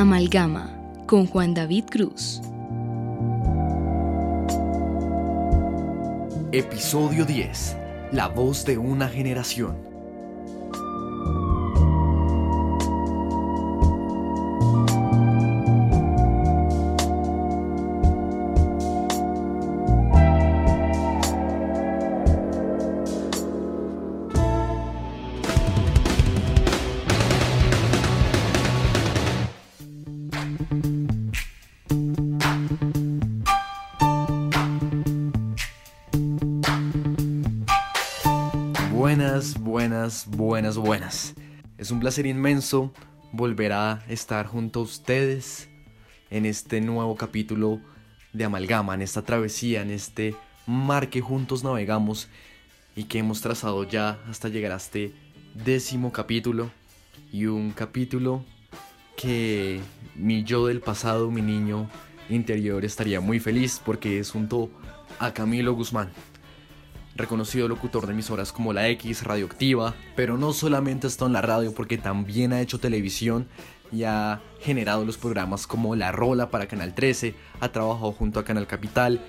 Amalgama con Juan David Cruz. Episodio 10. La voz de una generación. Un placer inmenso volver a estar junto a ustedes en este nuevo capítulo de Amalgama, en esta travesía, en este mar que juntos navegamos y que hemos trazado ya hasta llegar a este décimo capítulo. Y un capítulo que mi yo del pasado, mi niño interior estaría muy feliz porque es junto a Camilo Guzmán reconocido locutor de emisoras como la X, Radioactiva, pero no solamente está en la radio porque también ha hecho televisión y ha generado los programas como La Rola para Canal 13, ha trabajado junto a Canal Capital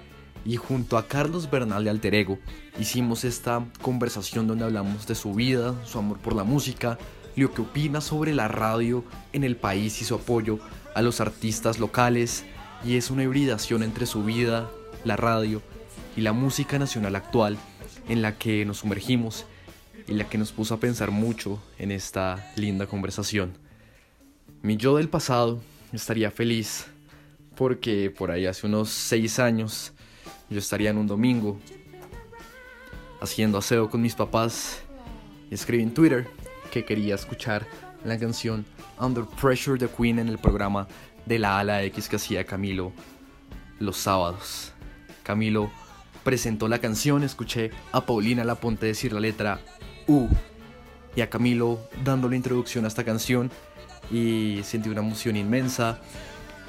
y junto a Carlos Bernal de Alter Ego. Hicimos esta conversación donde hablamos de su vida, su amor por la música, lo que opina sobre la radio en el país y su apoyo a los artistas locales. Y es una hibridación entre su vida, la radio y la música nacional actual en la que nos sumergimos y la que nos puso a pensar mucho en esta linda conversación. Mi yo del pasado estaría feliz porque por ahí hace unos seis años yo estaría en un domingo haciendo aseo con mis papás y escribí en Twitter que quería escuchar la canción Under Pressure de Queen en el programa de la ala X que hacía Camilo los sábados. Camilo presentó la canción, escuché a Paulina Laponte decir la letra U y a Camilo dando la introducción a esta canción y sentí una emoción inmensa.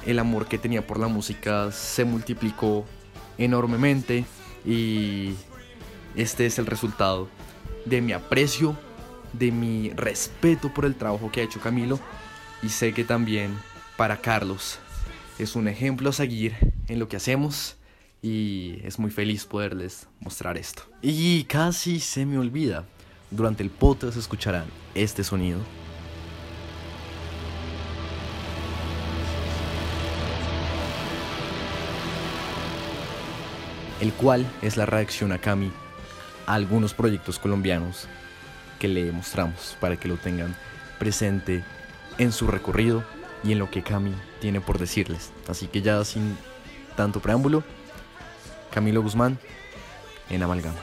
El amor que tenía por la música se multiplicó enormemente y este es el resultado de mi aprecio, de mi respeto por el trabajo que ha hecho Camilo y sé que también para Carlos es un ejemplo a seguir en lo que hacemos y es muy feliz poderles mostrar esto. Y casi se me olvida, durante el podcast escucharán este sonido. El cual es la reacción a Cami a algunos proyectos colombianos que le mostramos para que lo tengan presente en su recorrido y en lo que Cami tiene por decirles. Así que ya sin tanto preámbulo, Camilo Guzmán en Amalgama.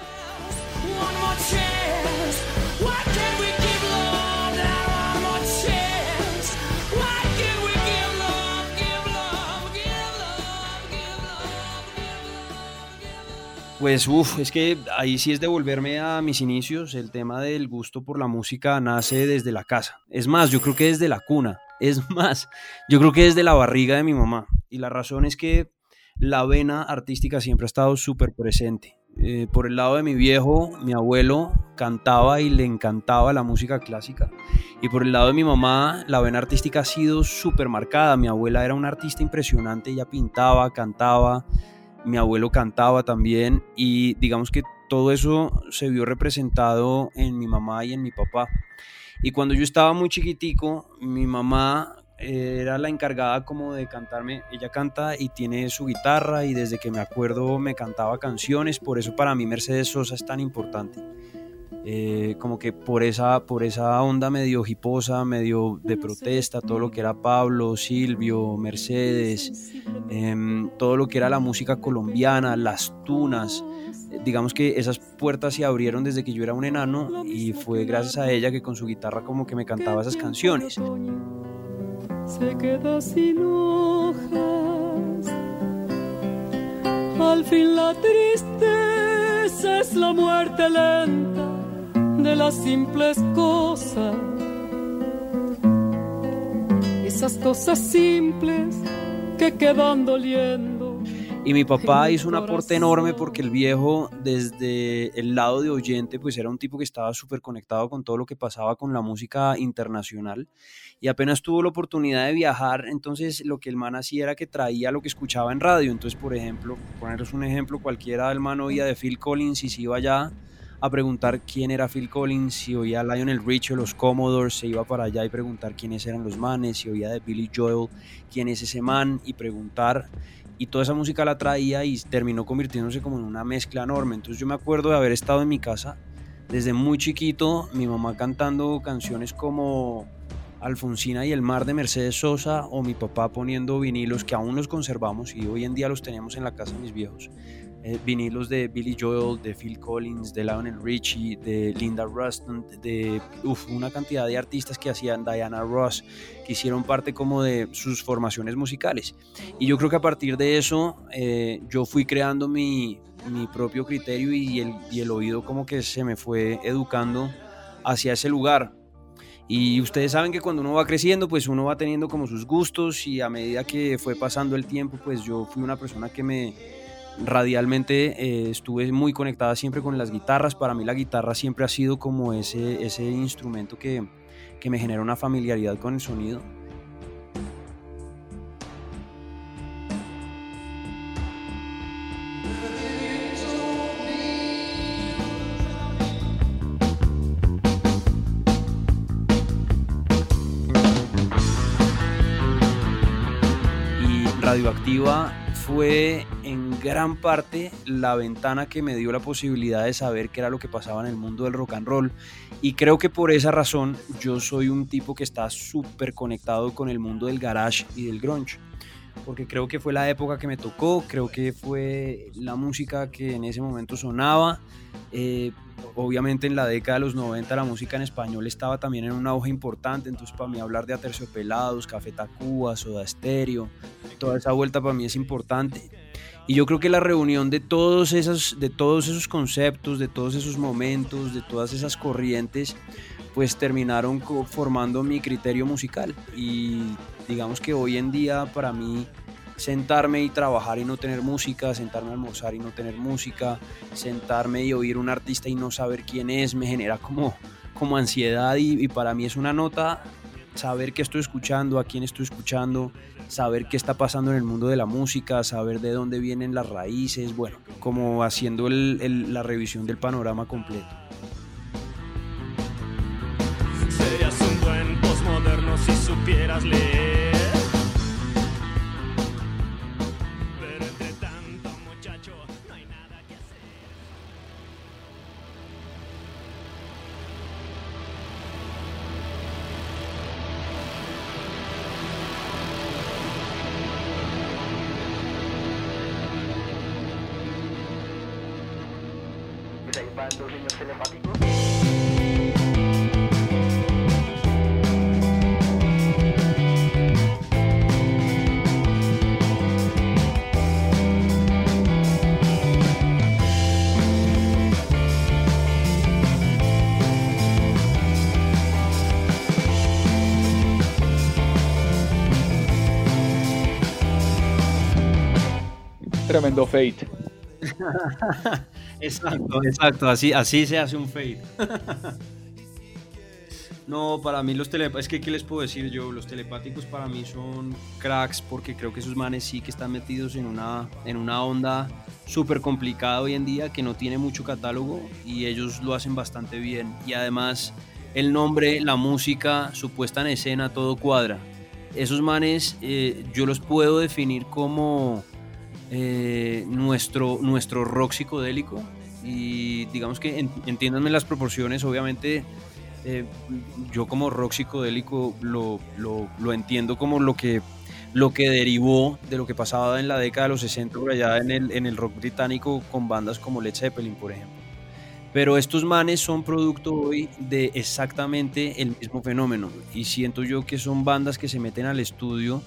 Pues uff, es que ahí sí es devolverme a mis inicios. El tema del gusto por la música nace desde la casa. Es más, yo creo que desde la cuna. Es más, yo creo que desde la barriga de mi mamá. Y la razón es que la vena artística siempre ha estado súper presente. Eh, por el lado de mi viejo, mi abuelo cantaba y le encantaba la música clásica. Y por el lado de mi mamá, la vena artística ha sido súper marcada. Mi abuela era una artista impresionante, ella pintaba, cantaba, mi abuelo cantaba también y digamos que todo eso se vio representado en mi mamá y en mi papá. Y cuando yo estaba muy chiquitico, mi mamá era la encargada como de cantarme, ella canta y tiene su guitarra y desde que me acuerdo me cantaba canciones, por eso para mí Mercedes Sosa es tan importante. Eh, como que por esa, por esa onda medio hiposa, medio de protesta, todo lo que era Pablo, Silvio, Mercedes, em, todo lo que era la música colombiana, las tunas, digamos que esas puertas se abrieron desde que yo era un enano y fue gracias a ella que con su guitarra como que me cantaba esas canciones se queda sin hojas. Al fin la tristeza es la muerte lenta de las simples cosas. Esas cosas simples que quedan doliendo Y mi papá hizo un aporte enorme porque el viejo, desde el lado de oyente, pues era un tipo que estaba súper conectado con todo lo que pasaba con la música internacional. Y apenas tuvo la oportunidad de viajar, entonces lo que el man hacía era que traía lo que escuchaba en radio. Entonces, por ejemplo, poneros un ejemplo, cualquiera del man oía de Phil Collins y se iba allá a preguntar quién era Phil Collins, si oía Lionel Richie o los Commodores, se iba para allá y preguntar quiénes eran los manes, si oía de Billy Joel, quién es ese man y preguntar. Y toda esa música la traía y terminó convirtiéndose como en una mezcla enorme. Entonces yo me acuerdo de haber estado en mi casa desde muy chiquito, mi mamá cantando canciones como Alfonsina y el mar de Mercedes Sosa o mi papá poniendo vinilos que aún los conservamos y hoy en día los tenemos en la casa de mis viejos eh, vinilos de Billy Joel, de Phil Collins, de Lionel Richie, de Linda Ruston, de una cantidad de artistas que hacían Diana Ross, que hicieron parte como de sus formaciones musicales. Y yo creo que a partir de eso eh, yo fui creando mi, mi propio criterio y el, y el oído como que se me fue educando hacia ese lugar. Y ustedes saben que cuando uno va creciendo, pues uno va teniendo como sus gustos y a medida que fue pasando el tiempo, pues yo fui una persona que me, radialmente eh, estuve muy conectada siempre con las guitarras. Para mí la guitarra siempre ha sido como ese, ese instrumento que, que me genera una familiaridad con el sonido. Fue en gran parte la ventana que me dio la posibilidad de saber qué era lo que pasaba en el mundo del rock and roll. Y creo que por esa razón yo soy un tipo que está súper conectado con el mundo del garage y del grunge. Porque creo que fue la época que me tocó, creo que fue la música que en ese momento sonaba. Eh, obviamente en la década de los 90 la música en español estaba también en una hoja importante, entonces para mí hablar de Aterciopelados, Café Tacuba, Soda Stereo, toda esa vuelta para mí es importante. Y yo creo que la reunión de todos, esos, de todos esos conceptos, de todos esos momentos, de todas esas corrientes, pues terminaron formando mi criterio musical. Y digamos que hoy en día para mí sentarme y trabajar y no tener música, sentarme a almorzar y no tener música, sentarme y oír un artista y no saber quién es, me genera como, como ansiedad y, para mí es una nota saber qué estoy escuchando, a quién estoy escuchando, saber qué está pasando en el mundo de la música, saber de dónde vienen las raíces, bueno, como haciendo la revisión del panorama completo. Serías un buen postmoderno si supieras leer. Fate. exacto, exacto, así, así se hace un fade. no, para mí los telepáticos, es que ¿qué les puedo decir yo? Los telepáticos para mí son cracks porque creo que esos manes sí que están metidos en una, en una onda súper complicada hoy en día que no tiene mucho catálogo y ellos lo hacen bastante bien. Y además el nombre, la música, su puesta en escena, todo cuadra. Esos manes eh, yo los puedo definir como eh, nuestro, nuestro rock psicodélico y digamos que entiéndanme las proporciones, obviamente eh, yo como rock psicodélico lo, lo, entiendo como lo que, lo que derivó de lo que pasaba en la década de los 60 por allá en el, en el rock británico con bandas como Led Zeppelin, por ejemplo. Pero estos manes son producto hoy de exactamente el mismo fenómeno y siento yo que son bandas que se meten al estudio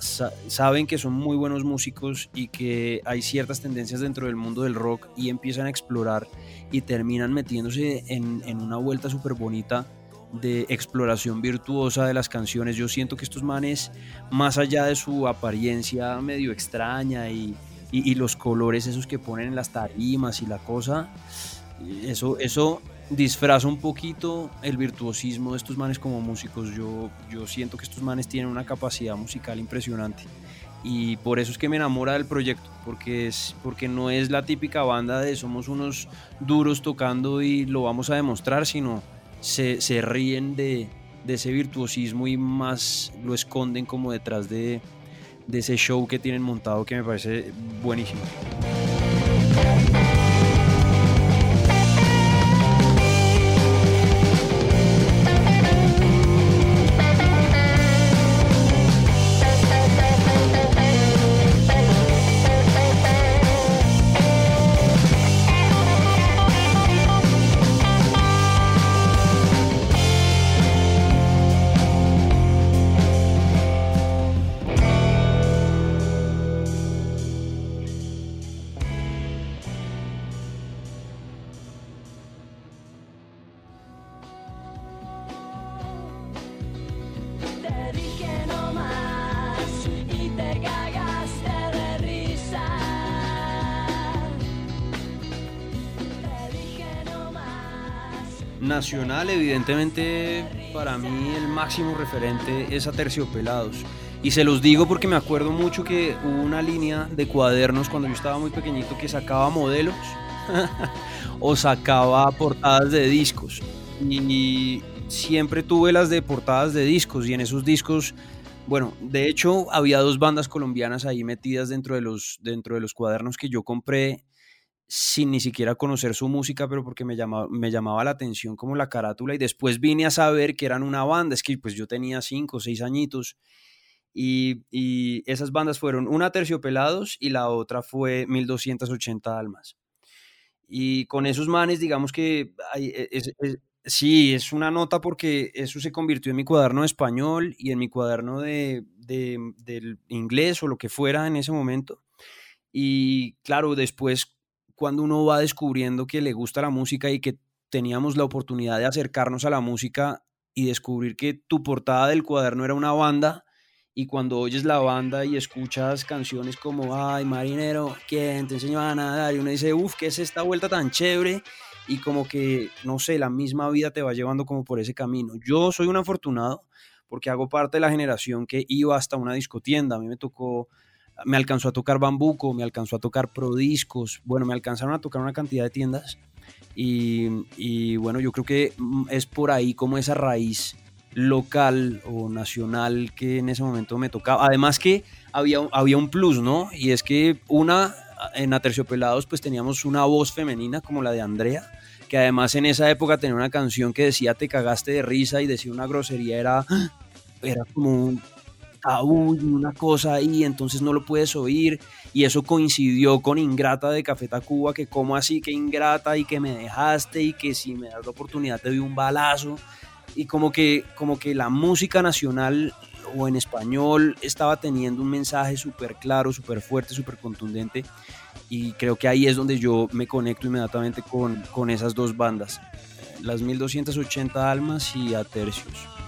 saben que son muy buenos músicos y que hay ciertas tendencias dentro del mundo del rock y empiezan a explorar y terminan metiéndose en, una vuelta súper bonita de exploración virtuosa de las canciones. Yo siento que estos manes, más allá de su apariencia medio extraña y, y, y los colores esos que ponen en las tarimas y la cosa, eso, eso disfraza un poquito el virtuosismo de estos manes como músicos. Yo, yo siento que estos manes tienen una capacidad musical impresionante. Y por eso es que me enamora del proyecto, porque, es, porque no es la típica banda de somos unos duros tocando y lo vamos a demostrar, sino se, se ríen de, de ese virtuosismo y más lo esconden como detrás de, de ese show que tienen montado que me parece buenísimo. Nacional, evidentemente, para mí el máximo referente es a Terciopelados. Y se los digo porque me acuerdo mucho que hubo una línea de cuadernos cuando yo estaba muy pequeñito que sacaba modelos o sacaba portadas de discos. Y siempre tuve las de portadas de discos y en esos discos, bueno, de hecho había dos bandas colombianas ahí metidas dentro de los, dentro de los cuadernos que yo compré sin ni siquiera conocer su música, pero porque me llamaba, me llamaba la atención como la carátula y después vine a saber que eran una banda, es que pues yo tenía cinco o seis añitos y, y esas bandas fueron una Terciopelados y la otra fue 1280 Almas. Y con esos manes, digamos que e, sí, es una nota porque eso se convirtió en mi cuaderno de español y en mi cuaderno de, de- del inglés o lo que fuera en ese momento. Y claro, después cuando uno va descubriendo que le gusta la música y que teníamos la oportunidad de acercarnos a la música y descubrir que tu portada del cuaderno era una banda y cuando oyes la banda y escuchas canciones como Ay, marinero, ¿quién te enseñó a nadar? Y uno dice, uff, ¿qué es esta vuelta tan chévere? Y como que, no sé, la misma vida te va llevando como por ese camino. Yo soy un afortunado porque hago parte de la generación que iba hasta una discotienda. A mí me tocó me alcanzó a tocar Bambuco, me alcanzó a tocar Prodiscos, bueno, me alcanzaron a tocar una cantidad de tiendas y, y bueno, yo creo que mm, es por ahí como esa raíz local o nacional que en ese momento me tocaba. Además que había, había un plus, ¿no? Y es que una, en Aterciopelados pues teníamos una voz femenina como la de Andrea, que además en esa época tenía una canción que decía te cagaste de risa y decía una grosería, era, era como un tabú una cosa ahí, entonces no lo puedes oír. Y eso coincidió con Ingrata de Café Tacuba, que como así que Ingrata y que me dejaste y que si me das la oportunidad te doy un balazo. Y como que, como que la música nacional o en español estaba teniendo un mensaje súper claro, súper fuerte, súper contundente. Y creo que ahí es donde yo me conecto inmediatamente con, con esas dos bandas, las 1280 Almas y Atercios. Fueron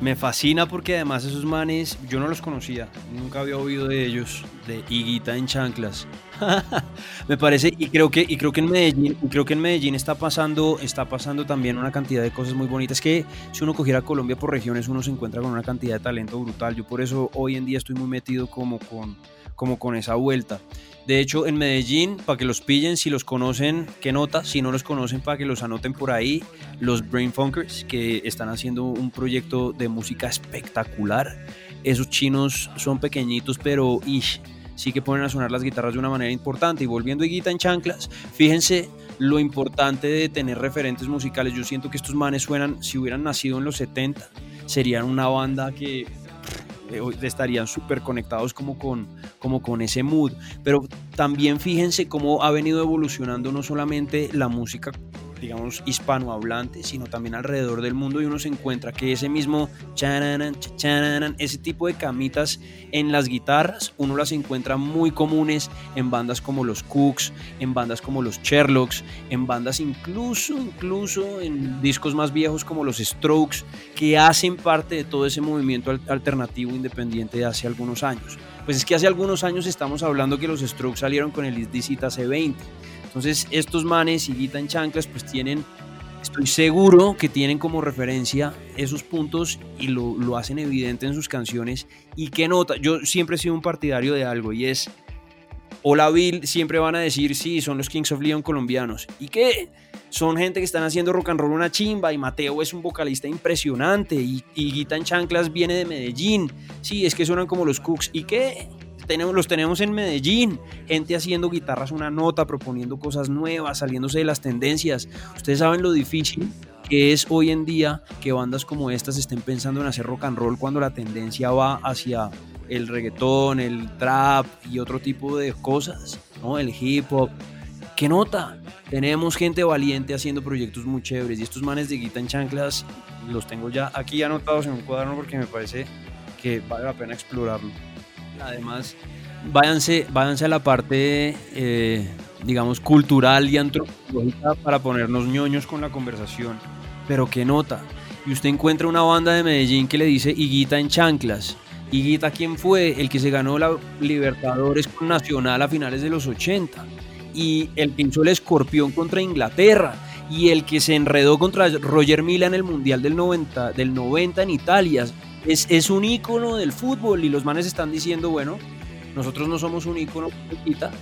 Me fascina porque además esos manes, yo no los conocía, nunca había oído de ellos, de Higuita en chanclas. Me parece, y creo que, y creo que en Medellín, creo que en Medellín está pasando, está pasando también una cantidad de cosas muy bonitas. Que si uno cogiera Colombia por regiones, uno se encuentra con una cantidad de talento brutal. Yo por eso hoy en día estoy muy metido como con, como con esa vuelta. De hecho, en Medellín, para que los pillen, si los conocen, qué nota, si no los conocen, para que los anoten por ahí, los Brain Funkers, que están haciendo un proyecto de música espectacular. esos chinos son pequeñitos, pero ish, sí que ponen a sonar las guitarras de una manera importante. Y volviendo a Guita en chanclas, fíjense lo importante de tener referentes musicales. Yo siento que estos manes suenan, si hubieran nacido en los 70, serían una banda que eh, estarían súper conectados como con, como con ese mood. Pero también fíjense cómo ha venido evolucionando no solamente la música digamos, hispanohablante, sino también alrededor del mundo y uno se encuentra que ese mismo chananan, chananan, ese tipo de camitas en las guitarras, uno las encuentra muy comunes en bandas como los Cooks, en bandas como los Sherlocks, en bandas incluso, incluso en discos más viejos como los Strokes, que hacen parte de todo ese movimiento al- alternativo independiente de hace algunos años. Pues es que hace algunos años estamos hablando que los Strokes salieron con el Isdicita C20. Entonces estos manes y Guita en chanclas pues tienen, estoy seguro que tienen como referencia esos puntos y lo, lo hacen evidente en sus canciones. Y qué nota, yo siempre he sido un partidario de algo y es, Hola Bill, siempre van a decir, sí, son los Kings of Leon colombianos. ¿Y qué? Son gente que están haciendo rock and roll una chimba y Mateo es un vocalista impresionante y, y Guita chanclas viene de Medellín. Sí, es que suenan como los Cooks. ¿Y qué? Tenemos, los tenemos en Medellín, gente haciendo guitarras una nota, proponiendo cosas nuevas, saliéndose de las tendencias. Ustedes saben lo difícil que es hoy en día que bandas como estas estén pensando en hacer rock and roll cuando la tendencia va hacia el reggaetón, el trap y otro tipo de cosas, ¿no? El hip hop. ¿Qué nota? Tenemos gente valiente haciendo proyectos muy chéveres y estos manes de guita en chanclas los tengo ya aquí anotados en un cuaderno porque me parece que vale la pena explorarlo. Además, váyanse, váyanse a la parte, eh, digamos, cultural y antropológica para ponernos ñoños con la conversación. Pero qué nota. Y usted encuentra una banda de Medellín que le dice Higuita en chanclas. Higuita, ¿quién fue? El que se ganó la Libertadores con Nacional a finales de los 80. Y el que hizo el escorpión contra Inglaterra. Y el que se enredó contra Roger Mila en el Mundial del 90, del 90 en Italia. Es, es un ícono del fútbol y los manes están diciendo, bueno, nosotros no somos un ícono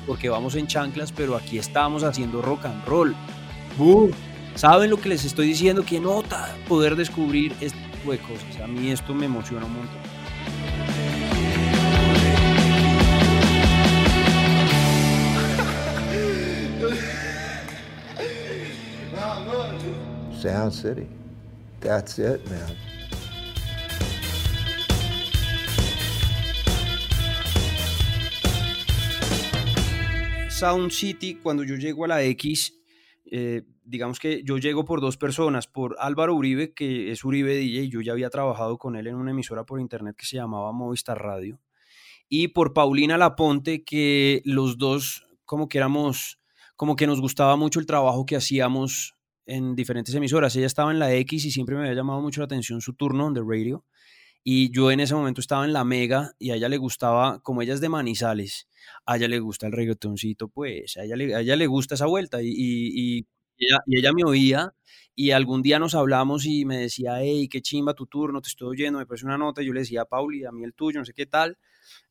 porque vamos en chanclas, pero aquí estamos haciendo rock and roll. ¡Bum! ¿Saben lo que les estoy diciendo? Que nota poder descubrir este tipo de cosas. A mí esto me emociona un montón. Sound City. That's it, man. Sound City, cuando yo llego a la X, eh, digamos que yo llego por dos personas, por Álvaro Uribe, que es Uribe DJ, yo ya había trabajado con él en una emisora por internet que se llamaba Movistar Radio, y por Paulina Laponte, que los dos como que éramos, como que nos gustaba mucho el trabajo que hacíamos en diferentes emisoras. Ella estaba en la X y siempre me había llamado mucho la atención su turno de radio. Y yo en ese momento estaba en la Mega y a ella le gustaba, como ella es de Manizales, a ella le gusta el reggaetoncito, pues a ella le, a ella le gusta esa vuelta. Y, y, ella me oía y algún día nos hablamos y me decía, hey, qué chimba tu turno, te estoy oyendo, me parece una nota. Y yo le decía a Pauli, a mí el tuyo, no sé qué tal.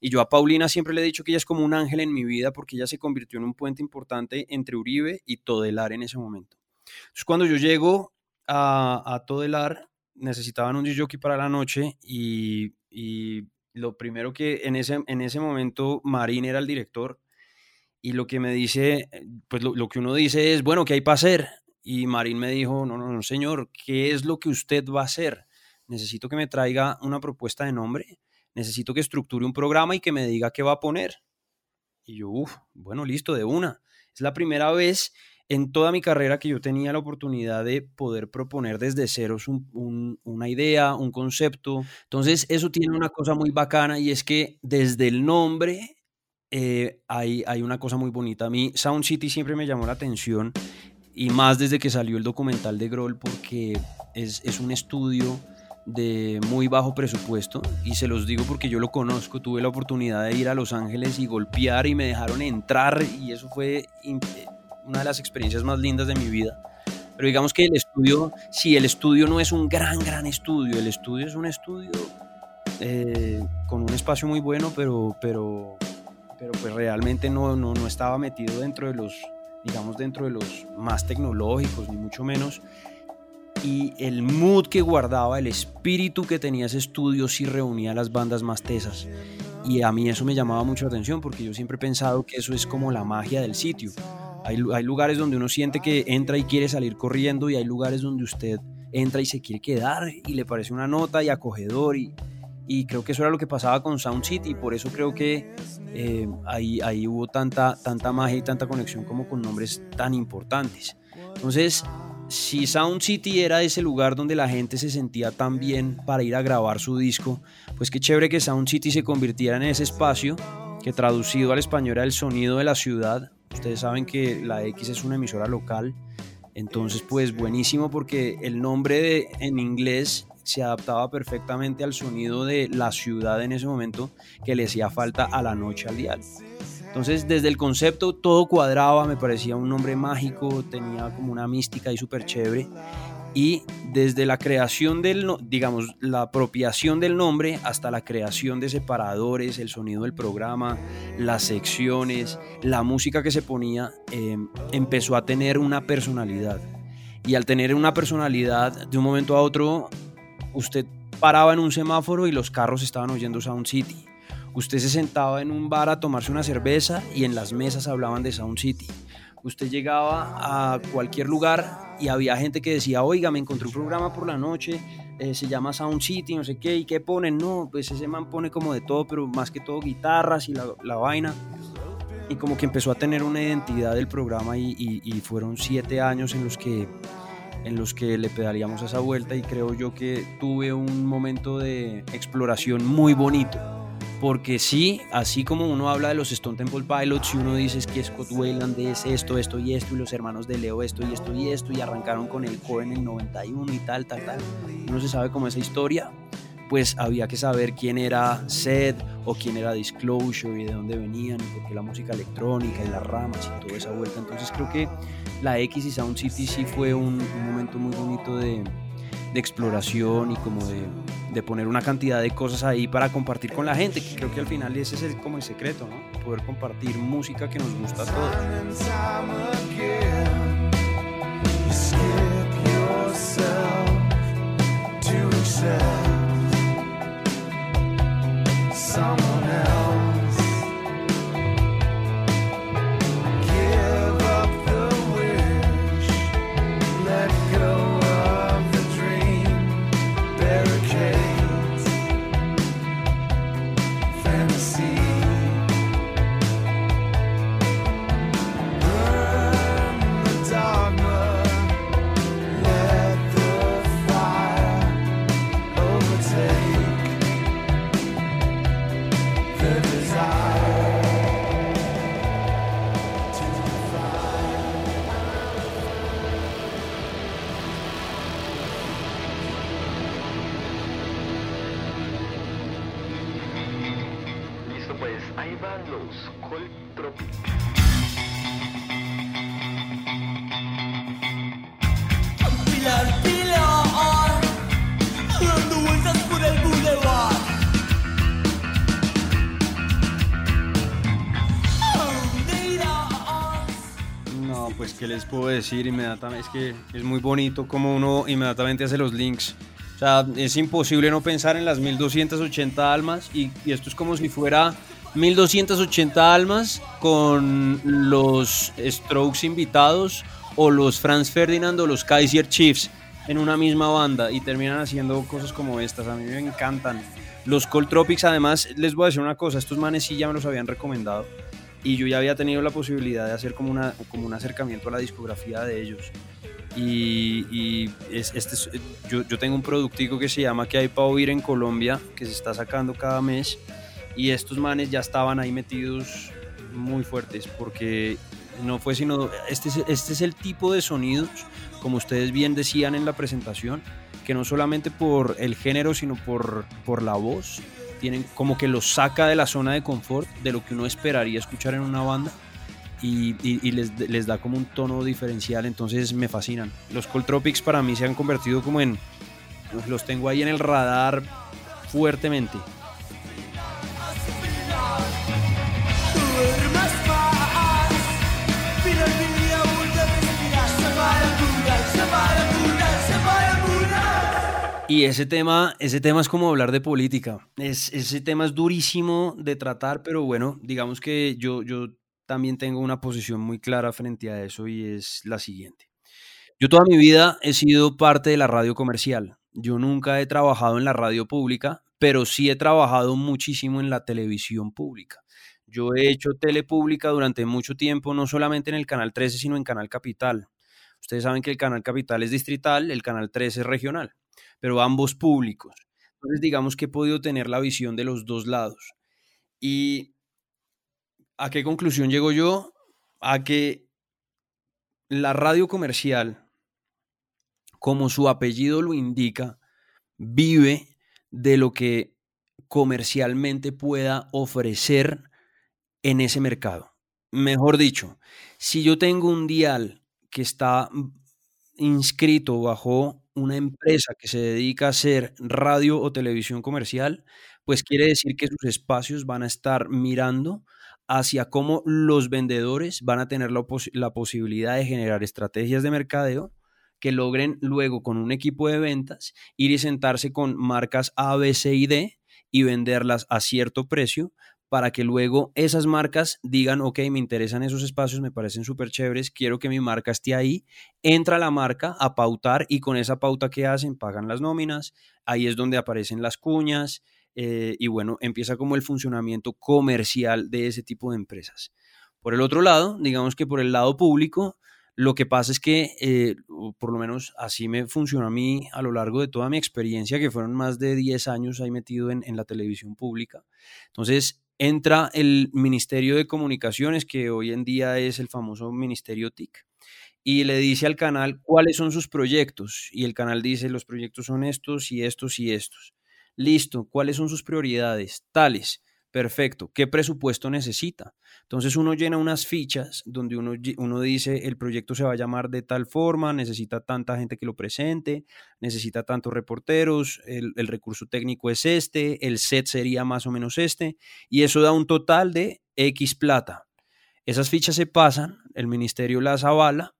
Y yo a Paulina siempre le he dicho que ella es como un ángel en mi vida porque ella se convirtió en un puente importante entre Uribe y Todelar en ese momento. Entonces, cuando yo llego a, a Todelar, necesitaban un jockey para la noche y, y, lo primero que en ese, en ese momento Marín era el director y lo que me dice, pues lo, lo que uno dice es, bueno, ¿qué hay para hacer? Y Marín me dijo, no, no, no, señor, ¿qué es lo que usted va a hacer? Necesito que me traiga una propuesta de nombre, necesito que estructure un programa y que me diga qué va a poner. Y yo, uff, bueno, listo, de una. Es la primera vez en toda mi carrera que yo tenía la oportunidad de poder proponer desde ceros un, un, una idea, un concepto. Entonces, eso tiene una cosa muy bacana y es que desde el nombre eh, hay, hay una cosa muy bonita. A mí Sound City siempre me llamó la atención y más desde que salió el documental de Grohl porque es, es un estudio de muy bajo presupuesto y se los digo porque yo lo conozco, tuve la oportunidad de ir a Los Ángeles y golpear y me dejaron entrar y eso fue una de las experiencias más lindas de mi vida. Pero digamos que el estudio, sí, el estudio no es un gran, gran estudio, el estudio es un estudio eh, con un espacio muy bueno, pero, pero, pero pues realmente no, no, no estaba metido dentro de los, digamos, dentro de los más tecnológicos, ni mucho menos. y el mood que guardaba, el espíritu que tenía ese estudio sí reunía las bandas más tesas. Y a mí eso me llamaba mucho la atención porque yo siempre he pensado que eso es como la magia del sitio. Hay, hay lugares donde uno siente que entra y quiere salir corriendo y hay lugares donde usted entra y se quiere quedar y le parece una nota y acogedor y, y creo que eso era lo que pasaba con Sound City y por eso creo que eh, ahí, ahí hubo tanta, tanta magia y tanta conexión como con nombres tan importantes. Entonces, si Sound City era ese lugar donde la gente se sentía tan bien para ir a grabar su disco, pues qué chévere que Sound City se convirtiera en ese espacio que traducido al español era el sonido de la ciudad. Ustedes saben que la X es una emisora local, entonces pues buenísimo porque el nombre en inglés se adaptaba perfectamente al sonido de la ciudad en ese momento que le hacía falta a la noche al dial. Entonces, desde el concepto todo cuadraba, me parecía un nombre mágico, tenía como una mística y súper chévere. Y desde la creación del, digamos, la apropiación del nombre hasta la creación de separadores, el sonido del programa, las secciones, la música que se ponía, eh, empezó a tener una personalidad. Y al tener una personalidad, de un momento a otro, usted paraba en un semáforo y los carros estaban oyendo Sound City. Usted se sentaba en un bar a tomarse una cerveza y en las mesas hablaban de Sound City. Usted llegaba a cualquier lugar y había gente que decía, oiga, me encontré un programa por la noche, eh, se llama Sound City, no sé qué, ¿y qué ponen? No, pues ese man pone como de todo, pero más que todo guitarras y la, la vaina. Y como que empezó a tener una identidad del programa y, fueron siete años en los que en los que le pedaleamos a esa vuelta y creo yo que tuve un momento de exploración muy bonito. Porque sí, así como uno habla de los Stone Temple Pilots y uno dice es que Scott Wayland es esto, esto y esto, y los hermanos de Leo esto y esto y esto, y arrancaron con el core en el 91 y tal, tal, tal. Uno se sabe como esa historia, pues había que saber quién era Sed o quién era Disclosure y de dónde venían y por qué la música electrónica y las ramas y toda esa vuelta. Entonces creo que la X y Sound City sí fue un momento muy bonito de, de exploración y como de, de poner una cantidad de cosas ahí para compartir con la gente, que creo que al final ese es el- como el secreto, ¿no? Poder compartir música que nos gusta a todos. Qué les puedo decir inmediatamente, es que es muy bonito como uno inmediatamente hace los links. O sea, es imposible no pensar en las 1280 almas y, y esto es como si fuera 1280 almas con los Strokes invitados o los Franz Ferdinand o los Kaiser Chiefs en una misma banda y terminan haciendo cosas como estas. A mí me encantan. Los Cold Tropics, además, les voy a decir una cosa, estos manes sí ya me los habían recomendado y yo ya había tenido la posibilidad de hacer como, una, como un acercamiento a la discografía de ellos. Y, y es, este es- yo, yo tengo un productico que se llama Que hay para oír en Colombia, que se está sacando cada mes. Y estos manes ya estaban ahí metidos muy fuertes, porque no fue sino. Este es, este es el tipo de sonidos, como ustedes bien decían en la presentación, que no solamente por el género, sino por, por la voz, como que los saca de la zona de confort, de lo que uno esperaría escuchar en una banda y, y- y les, les da como un tono diferencial, entonces me fascinan. Los Cold Tropics para mí se han convertido como en, los tengo ahí en el radar fuertemente. Y ese tema, ese tema es como hablar de política. Es, ese tema es durísimo de tratar, pero bueno, digamos que yo, yo también tengo una posición muy clara frente a eso y es la siguiente. Yo toda mi vida he sido parte de la radio comercial. Yo nunca he trabajado en la radio pública, pero sí he trabajado muchísimo en la televisión pública. Yo he hecho tele pública durante mucho tiempo, no solamente en el Canal 13, sino en Canal Capital. Ustedes saben que el Canal Capital es distrital, el Canal 13 es regional, pero ambos públicos. Entonces, digamos que he podido tener la visión de los dos lados. ¿Y a qué conclusión llego yo? A que la radio comercial, como su apellido lo indica, vive de lo que comercialmente pueda ofrecer en ese mercado. Mejor dicho, si yo tengo un dial que está inscrito bajo una empresa que se dedica a hacer radio o televisión comercial, pues quiere decir que sus espacios van a estar mirando hacia cómo los vendedores van a tener la, pos la posibilidad de generar estrategias de mercadeo que logren luego con un equipo de ventas ir y sentarse con marcas A, B, C y D y venderlas a cierto precio para que luego esas marcas digan, ok, me interesan esos espacios, me parecen súper chéveres, quiero que mi marca esté ahí. Entra la marca a pautar y con esa pauta que hacen pagan las nóminas. Ahí es donde aparecen las cuñas eh, y bueno, empieza como el funcionamiento comercial de ese tipo de empresas. Por el otro lado, digamos que por el lado público, lo que pasa es que, eh, por lo menos así me funcionó a mí a lo largo de toda mi experiencia, que fueron más de 10 años ahí metido en, en la televisión pública. Entonces, entra el Ministerio de Comunicaciones, que hoy en día es el famoso Ministerio TIC, y le dice al canal cuáles son sus proyectos. Y el canal dice, los proyectos son estos y estos y estos. Listo, ¿cuáles son sus prioridades? Tales. Perfecto. ¿Qué presupuesto necesita? Entonces uno llena unas fichas donde uno, uno, dice el proyecto se va a llamar de tal forma, necesita tanta gente que lo presente, necesita tantos reporteros, el, el recurso técnico es este, el set sería más o menos este, y eso da un total de X plata. Esas fichas se pasan, el ministerio las avala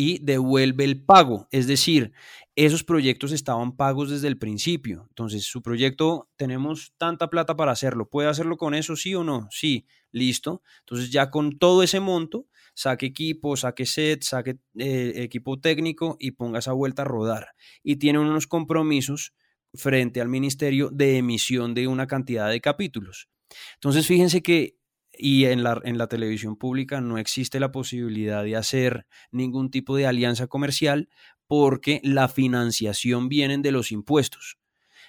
y devuelve el pago. Es decir, esos proyectos estaban pagos desde el principio. Entonces, su proyecto, tenemos tanta plata para hacerlo. ¿Puede hacerlo con eso, sí o no? Sí, listo. Entonces, ya con todo ese monto, saque equipo, saque set, saque eh, equipo técnico y ponga esa vuelta a rodar. Y tiene unos compromisos frente al ministerio de emisión de una cantidad de capítulos. Entonces, fíjense que y en la, en la televisión pública no existe la posibilidad de hacer ningún tipo de alianza comercial porque la financiación viene de los impuestos.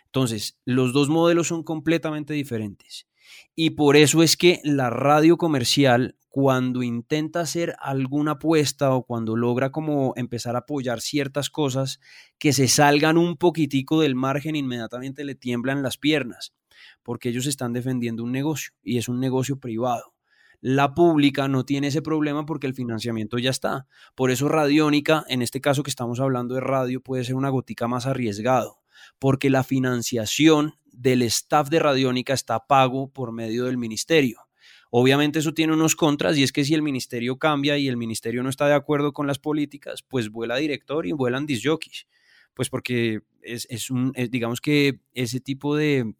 Entonces, los dos modelos son completamente diferentes. Y por eso es que la radio comercial, cuando intenta hacer alguna apuesta o cuando logra como empezar a apoyar ciertas cosas que se salgan un poquitico del margen, inmediatamente le tiemblan las piernas porque ellos están defendiendo un negocio y es un negocio privado. La pública no tiene ese problema porque el financiamiento ya está. Por eso Radiónica, en este caso que estamos hablando de radio, puede ser una gotica más arriesgado, porque la financiación del staff de Radiónica está pago por medio del ministerio. Obviamente eso tiene unos contras y es que si el ministerio cambia y el ministerio no está de acuerdo con las políticas, pues vuela director y vuelan disjockeys. Pues porque es, es un, digamos que ese tipo de,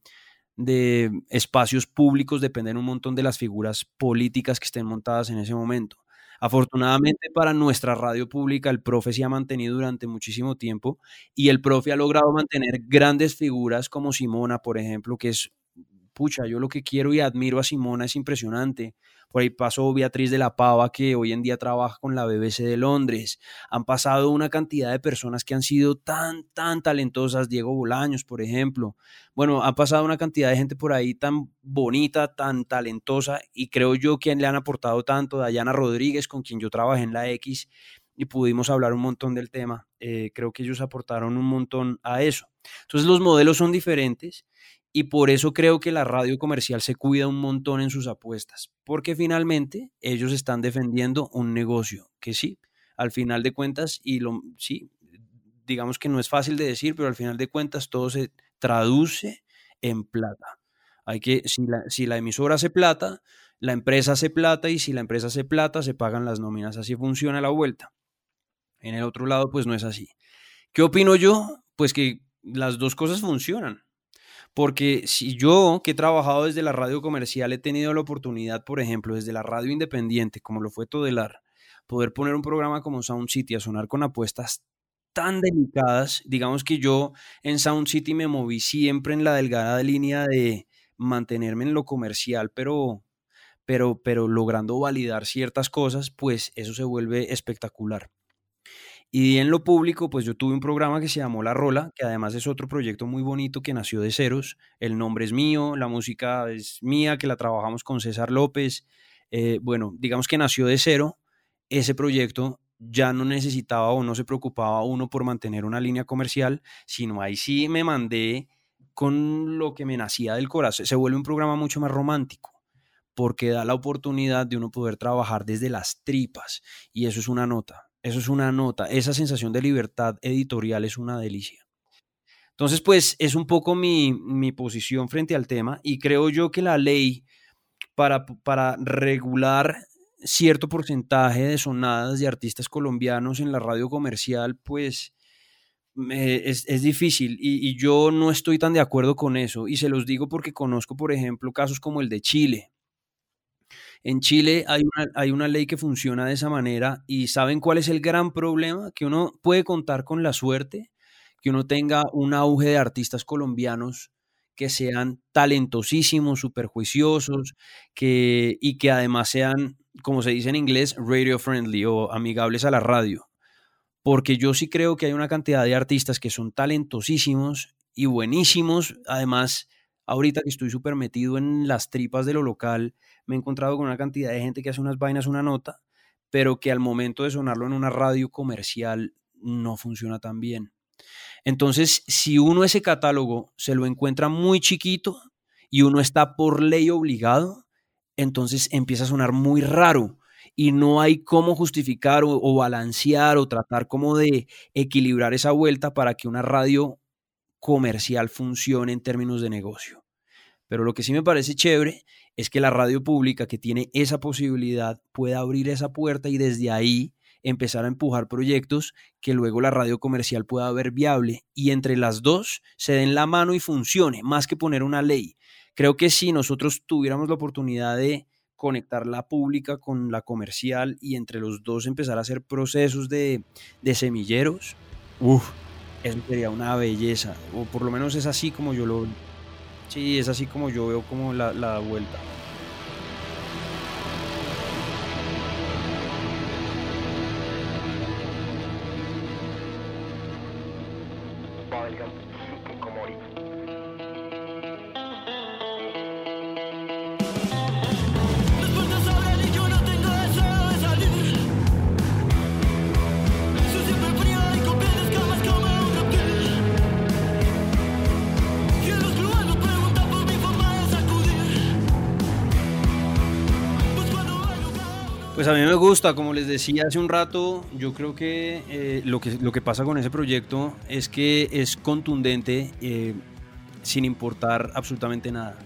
de espacios públicos dependen un montón de las figuras políticas que estén montadas en ese momento. Afortunadamente para nuestra radio pública, el profe se ha mantenido durante muchísimo tiempo y el profe ha logrado mantener grandes figuras como Simona, por ejemplo, que es, pucha, yo lo que quiero y admiro a Simona es impresionante. Por ahí pasó Beatriz de la Pava, que hoy en día trabaja con la BBC de Londres. Han pasado una cantidad de personas que han sido tan, tan talentosas. Diego Bolaños, por ejemplo. Bueno, ha pasado una cantidad de gente por ahí tan bonita, tan talentosa, y creo yo que le han aportado tanto. Dayana Rodríguez, con quien yo trabajé en la X, y pudimos hablar un montón del tema. Eh, creo que ellos aportaron un montón a eso. Entonces los modelos son diferentes y por eso creo que la radio comercial se cuida un montón en sus apuestas, porque finalmente ellos están defendiendo un negocio que sí, al final de cuentas, y lo sí, digamos que no es fácil de decir, pero al final de cuentas todo se traduce en plata. Hay que, si la, si la emisora hace plata, la empresa hace plata, y si la empresa hace plata, se pagan las nóminas. Así funciona la vuelta. En el otro lado, pues no es así. ¿Qué opino yo? Pues que las dos cosas funcionan. Porque si yo, que he trabajado desde la radio comercial, he tenido la oportunidad, por ejemplo, desde la radio independiente, como lo fue Todelar, poder poner un programa como Sound City a sonar con apuestas tan delicadas, digamos que yo en Sound City me moví siempre en la delgada línea de mantenerme en lo comercial, pero, pero, pero logrando validar ciertas cosas, pues eso se vuelve espectacular. Y en lo público, pues yo tuve un programa que se llamó La Rola, que además es otro proyecto muy bonito que nació de ceros. El nombre es mío, la música es mía, que la trabajamos con César López. Eh, bueno, digamos que nació de cero. Ese proyecto ya no necesitaba o no se preocupaba uno por mantener una línea comercial, sino ahí sí me mandé con lo que me nacía del corazón. Se vuelve un programa mucho más romántico porque da la oportunidad de uno poder trabajar desde las tripas y eso es una nota. Eso es una nota. Esa sensación de libertad editorial es una delicia. Entonces, pues es un poco mi, mi posición frente al tema y creo yo que la ley para, para regular cierto porcentaje de sonadas de artistas colombianos en la radio comercial, pues es, es, difícil y, y, yo no estoy tan de acuerdo con eso y se los digo porque conozco, por ejemplo, casos como el de Chile. En Chile hay una, ley que funciona de esa manera y ¿saben cuál es el gran problema? Que uno puede contar con la suerte, que uno tenga un auge de artistas colombianos que sean talentosísimos, superjuiciosos, que, y que además sean, como se dice en inglés, radio friendly o amigables a la radio. Porque yo sí creo que hay una cantidad de artistas que son talentosísimos y buenísimos. Además, ahorita que estoy súper metido en las tripas de lo local, me he encontrado con una cantidad de gente que hace unas vainas, una nota, pero que al momento de sonarlo en una radio comercial no funciona tan bien. Entonces, si uno ese catálogo se lo encuentra muy chiquito y uno está por ley obligado, entonces empieza a sonar muy raro y no hay cómo justificar o, o, balancear o tratar como de equilibrar esa vuelta para que una radio comercial funcione en términos de negocio. Pero lo que sí me parece chévere es que la radio pública que tiene esa posibilidad pueda abrir esa puerta y desde ahí empezar a empujar proyectos que luego la radio comercial pueda ver viable y entre las dos se den la mano y funcione, más que poner una ley. Creo que si nosotros tuviéramos la oportunidad de conectar la pública con la comercial y entre los dos empezar a hacer procesos de, de semilleros, uff, eso sería una belleza, o por lo menos es así como yo lo... Sí, es así como yo veo como la, la vuelta. Gusta, como les decía hace un rato, yo creo que, eh, lo, que lo que pasa con ese proyecto es que es contundente eh, sin importar absolutamente nada.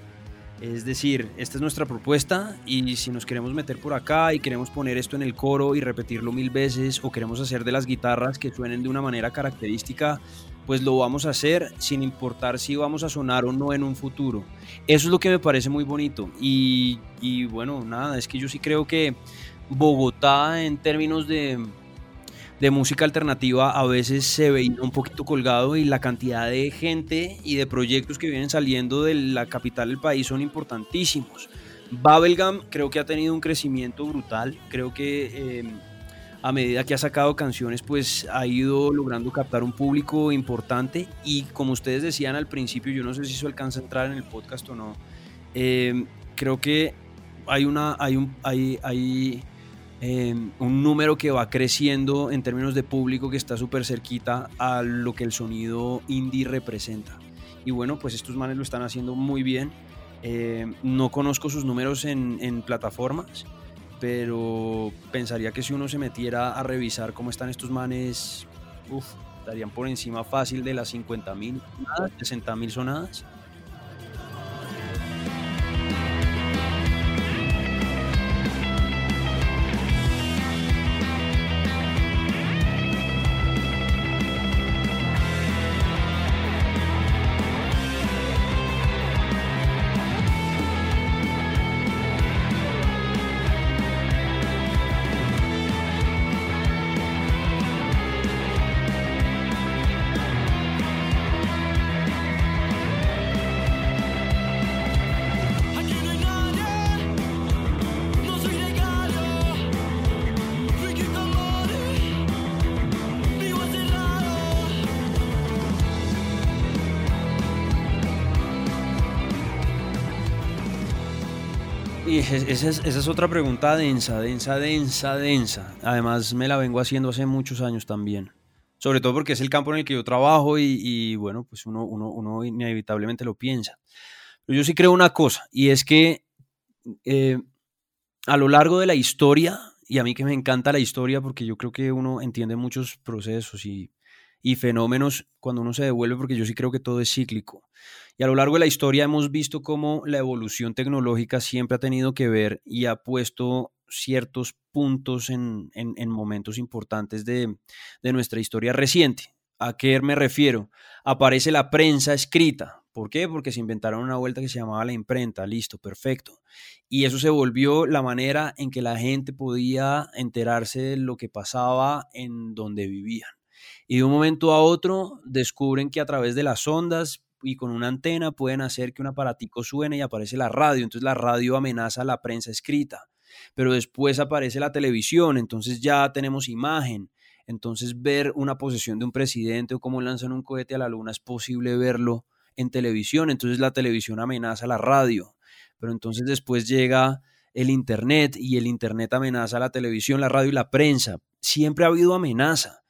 Es decir, esta es nuestra propuesta y si nos queremos meter por acá y queremos poner esto en el coro y repetirlo mil veces o queremos hacer de las guitarras que suenen de una manera característica, pues lo vamos a hacer sin importar si vamos a sonar o no en un futuro. Eso es lo que me parece muy bonito y, y bueno, nada, es que yo sí creo que Bogotá en términos de, de, música alternativa a veces se veía un poquito colgado y la cantidad de gente y de proyectos que vienen saliendo de la capital del país son importantísimos. Bubblegum creo que ha tenido un crecimiento brutal, creo que eh, a medida que ha sacado canciones pues ha ido logrando captar un público importante y como ustedes decían al principio, yo no sé si eso alcanza a entrar en el podcast o no, eh, creo que hay una, hay hay, hay eh, un número que va creciendo en términos de público que está súper cerquita a lo que el sonido indie representa. Y bueno, pues estos manes lo están haciendo muy bien. Eh, no conozco sus números en, en, plataformas, pero pensaría que si uno se metiera a revisar cómo están estos manes, uf, estarían por encima fácil de las 50 mil, 60 mil sonadas. Esa es, otra pregunta densa, densa, densa, densa. Además, me la vengo haciendo hace muchos años también. Sobre todo porque es el campo en el que yo trabajo y, y, bueno, pues uno, uno, uno inevitablemente lo piensa. Pero yo sí creo una cosa, y es que eh, a lo largo de la historia, y a mí que me encanta la historia porque yo creo que uno entiende muchos procesos y, y fenómenos cuando uno se devuelve, porque yo sí creo que todo es cíclico. Y a lo largo de la historia hemos visto cómo la evolución tecnológica siempre ha tenido que ver y ha puesto ciertos puntos en, en- en momentos importantes de, de nuestra historia reciente. ¿A qué me refiero? Aparece la prensa escrita. ¿Por qué? Porque se inventaron una vuelta que se llamaba la imprenta. Listo, perfecto. Y eso se volvió la manera en que la gente podía enterarse de lo que pasaba en donde vivían. Y de un momento a otro descubren que a través de las ondas y con una antena pueden hacer que un aparatico suene y aparece la radio. Entonces la radio amenaza a la prensa escrita. Pero después aparece la televisión, entonces ya tenemos imagen. Entonces ver una posesión de un presidente o cómo lanzan un cohete a la luna es posible verlo en televisión. Entonces la televisión amenaza a la radio. Pero entonces después llega el Internet y el Internet amenaza a la televisión, la radio y la prensa. Siempre ha habido amenaza.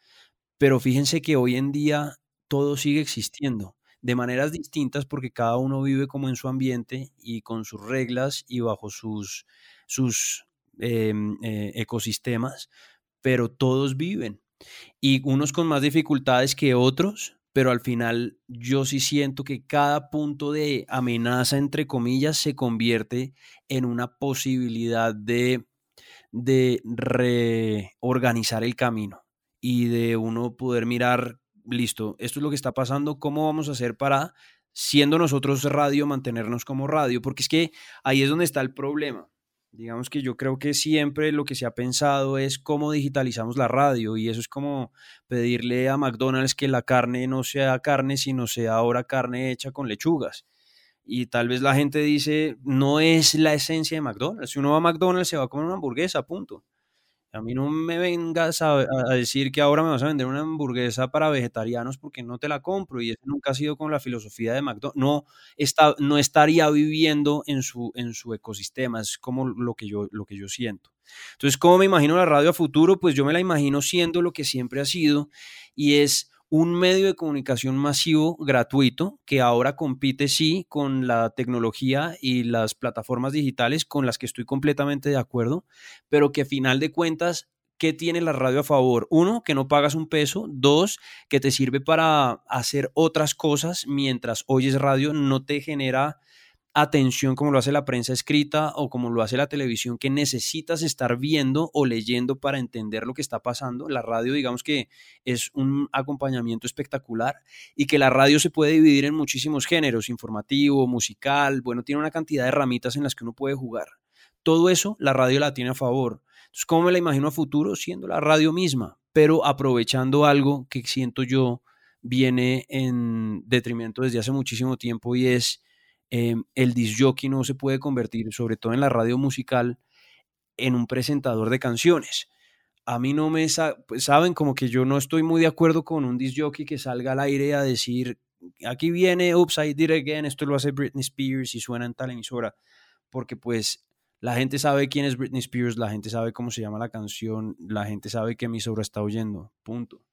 Pero fíjense que hoy en día todo sigue existiendo de maneras distintas porque cada uno vive como en su ambiente y con sus reglas y bajo sus, sus eh, eh, ecosistemas, pero todos viven. Y unos con más dificultades que otros, pero al final yo sí siento que cada punto de amenaza, entre comillas, se convierte en una posibilidad de, de reorganizar el camino y de uno poder mirar, listo, esto es lo que está pasando, ¿cómo vamos a hacer para, siendo nosotros radio, mantenernos como radio? Porque es que ahí es donde está el problema. Digamos que yo creo que siempre lo que se ha pensado es cómo digitalizamos la radio y eso es como pedirle a McDonald's que la carne no sea carne, sino sea ahora carne hecha con lechugas. Y tal vez la gente dice, no es la esencia de McDonald's. Si uno va a McDonald's se va a comer una hamburguesa, punto. A mí no me vengas a, decir que ahora me vas a vender una hamburguesa para vegetarianos porque no te la compro y eso nunca ha sido con la filosofía de McDonald's. No, está, no estaría viviendo en su, en su ecosistema, es como lo que, yo, lo que yo siento. Entonces, ¿cómo me imagino la radio a futuro? Pues yo me la imagino siendo lo que siempre ha sido y es un medio de comunicación masivo gratuito que ahora compite sí con la tecnología y las plataformas digitales con las que estoy completamente de acuerdo, pero que a final de cuentas, ¿qué tiene la radio a favor? Uno, que no pagas un peso. Dos, que te sirve para hacer otras cosas mientras oyes radio, no te genera atención como lo hace la prensa escrita o como lo hace la televisión, que necesitas estar viendo o leyendo para entender lo que está pasando. La radio, digamos que es un acompañamiento espectacular y que la radio se puede dividir en muchísimos géneros, informativo, musical, bueno, tiene una cantidad de ramitas en las que uno puede jugar. Todo eso la radio la tiene a favor. Entonces, ¿cómo me la imagino a futuro? Siendo la radio misma, pero aprovechando algo que siento yo viene en detrimento desde hace muchísimo tiempo y es eh, el disc jockey no se puede convertir, sobre todo en la radio musical, en un presentador de canciones. A mí no me pues, saben como que yo no estoy muy de acuerdo con un disc jockey que salga al aire a decir aquí viene Upside Did Again, esto lo hace Britney Spears y suena en tal emisora, porque pues la gente sabe quién es Britney Spears, la gente sabe cómo se llama la canción, la gente sabe qué emisora está oyendo, punto.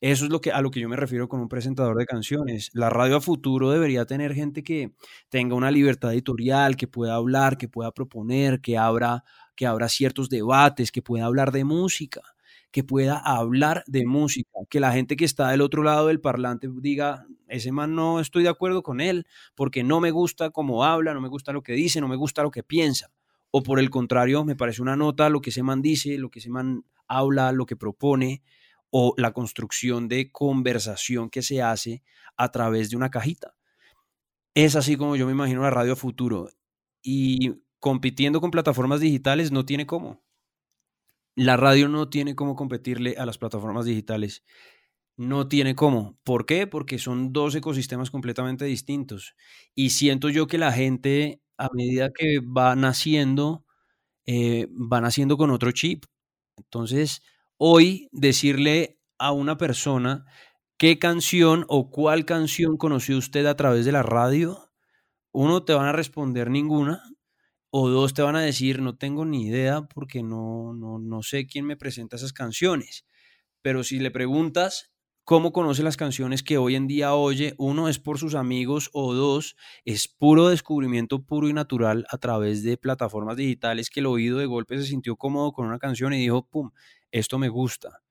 Eso es lo que, a lo que yo me refiero con un presentador de canciones. La radio a futuro debería tener gente que tenga una libertad editorial, que pueda hablar, que pueda proponer, que abra, que abra ciertos debates, que pueda hablar de música, que pueda hablar de música, que la gente que está del otro lado del parlante diga, ese man no estoy de acuerdo con él, porque no me gusta cómo habla, no me gusta lo que dice, no me gusta lo que piensa. O por el contrario, me parece una nota lo que ese man dice, lo que ese man habla, lo que propone o la construcción de conversación que se hace a través de una cajita. Es así como yo me imagino la radio futuro. Y compitiendo con plataformas digitales no tiene cómo. La radio no tiene cómo competirle a las plataformas digitales. No tiene cómo. ¿Por qué? Porque son dos ecosistemas completamente distintos. Y siento yo que la gente, a medida que va naciendo, eh, va naciendo con otro chip. Entonces, hoy decirle a una persona qué canción o cuál canción conoció usted a través de la radio, uno te van a responder ninguna o dos te van a decir, no tengo ni idea porque no, no, no sé quién me presenta esas canciones. Pero si le preguntas cómo conoce las canciones que hoy en día oye, uno es por sus amigos o dos es puro descubrimiento puro y natural a través de plataformas digitales que el oído de golpe se sintió cómodo con una canción y dijo, pum, esto me gusta.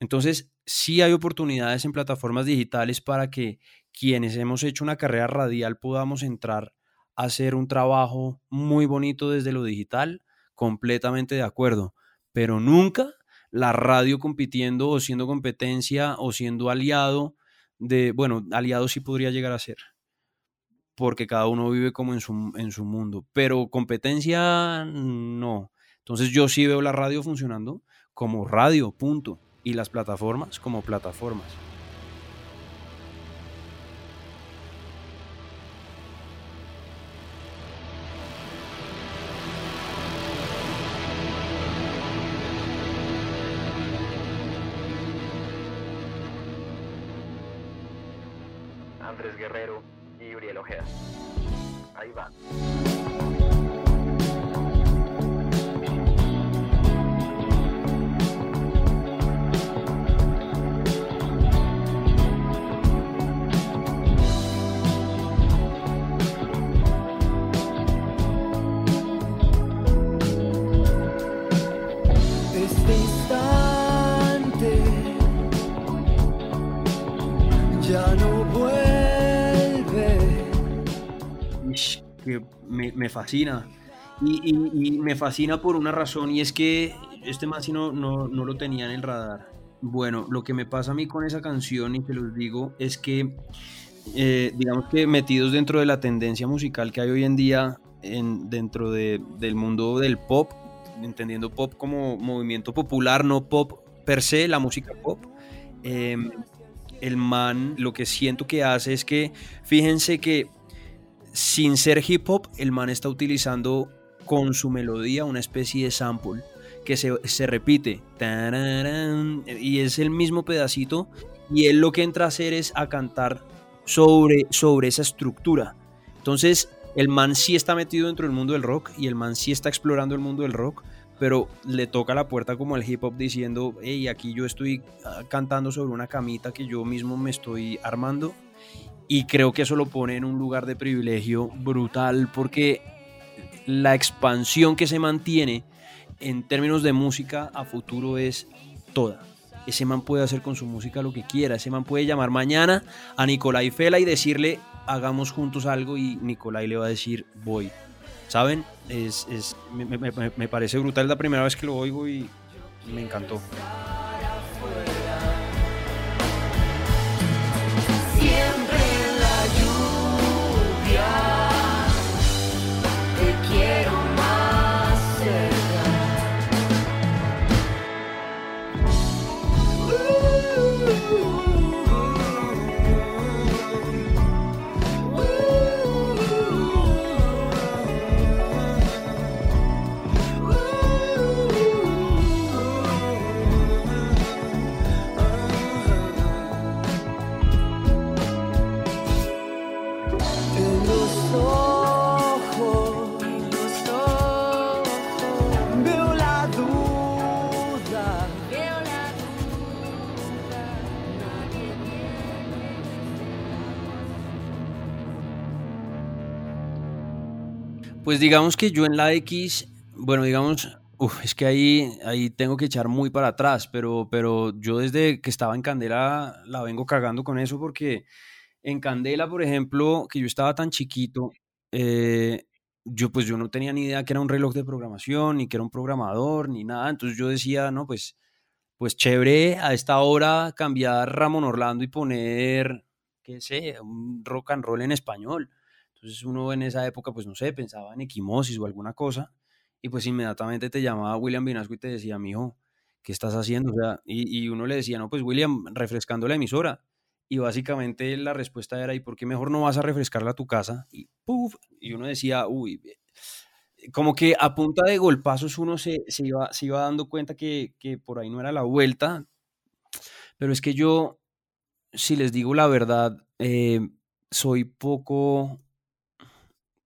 Entonces, sí hay oportunidades en plataformas digitales para que quienes hemos hecho una carrera radial podamos entrar a hacer un trabajo muy bonito desde lo digital, completamente de acuerdo, pero nunca la radio compitiendo o siendo competencia o siendo aliado de, bueno, aliado sí podría llegar a ser, porque cada uno vive como en su, en su mundo, pero competencia no. Entonces yo sí veo la radio funcionando como radio, punto, y las plataformas como plataformas. Andrés Guerrero y Uriel Ojeda. Ahí va. Me, fascina. Y, me fascina por una razón y es que este man sí no, no, no lo tenía en el radar. Bueno, lo que me pasa a mí con esa canción y te los digo es que, eh, digamos que metidos dentro de la tendencia musical que hay hoy en día en, dentro de- del mundo del pop, entendiendo pop como movimiento popular, no pop per se, la música pop, em, el man lo que siento que hace es que, fíjense que sin ser hip hop, el man está utilizando con su melodía una especie de sample que se, se repite. Y es el mismo pedacito. Y él lo que entra a hacer es a cantar sobre, sobre esa estructura. Entonces, el man sí está metido dentro del mundo del rock y el man sí está explorando el mundo del rock, pero le toca la puerta como el hip hop diciendo, hey, aquí yo estoy ah, cantando sobre una camita que yo mismo me estoy armando y creo que eso lo pone en un lugar de privilegio brutal porque la expansión que se mantiene en términos de música a futuro es toda. Ese man puede hacer con su música lo que quiera. Ese man puede llamar mañana a Nicolai Fela y decirle hagamos juntos algo y Nicolai le va a decir voy. ¿Saben? Es, es- me, me- parece brutal. La primera vez que lo oigo y me encantó. Pues digamos que yo en la X, bueno, digamos, es que ahí, ahí tengo que echar muy para atrás, pero, pero yo desde que estaba en Candela la vengo cagando con eso porque en Candela, por ejemplo, que yo estaba tan chiquito, eh, yo pues yo no tenía ni idea que era un reloj de programación, ni que era un programador, ni nada, entonces yo decía, no, pues, pues chévere a esta hora cambiar Ramón Orlando y poner, qué sé, un rock and roll en español. Entonces uno en esa época, pues no sé, pensaba en equimosis o alguna cosa, y pues inmediatamente te llamaba William Vinasco y te decía, mijo, ¿qué estás haciendo? O sea, y, y uno le decía, no, pues William, refrescando la emisora. Y básicamente la respuesta era, ¿y por qué mejor no vas a refrescarla a tu casa? Y puf, y uno decía, uy, como que a punta de golpazos uno se, se iba, se iba dando cuenta que, que por ahí no era la vuelta. Pero es que yo, si les digo la verdad, eh, soy poco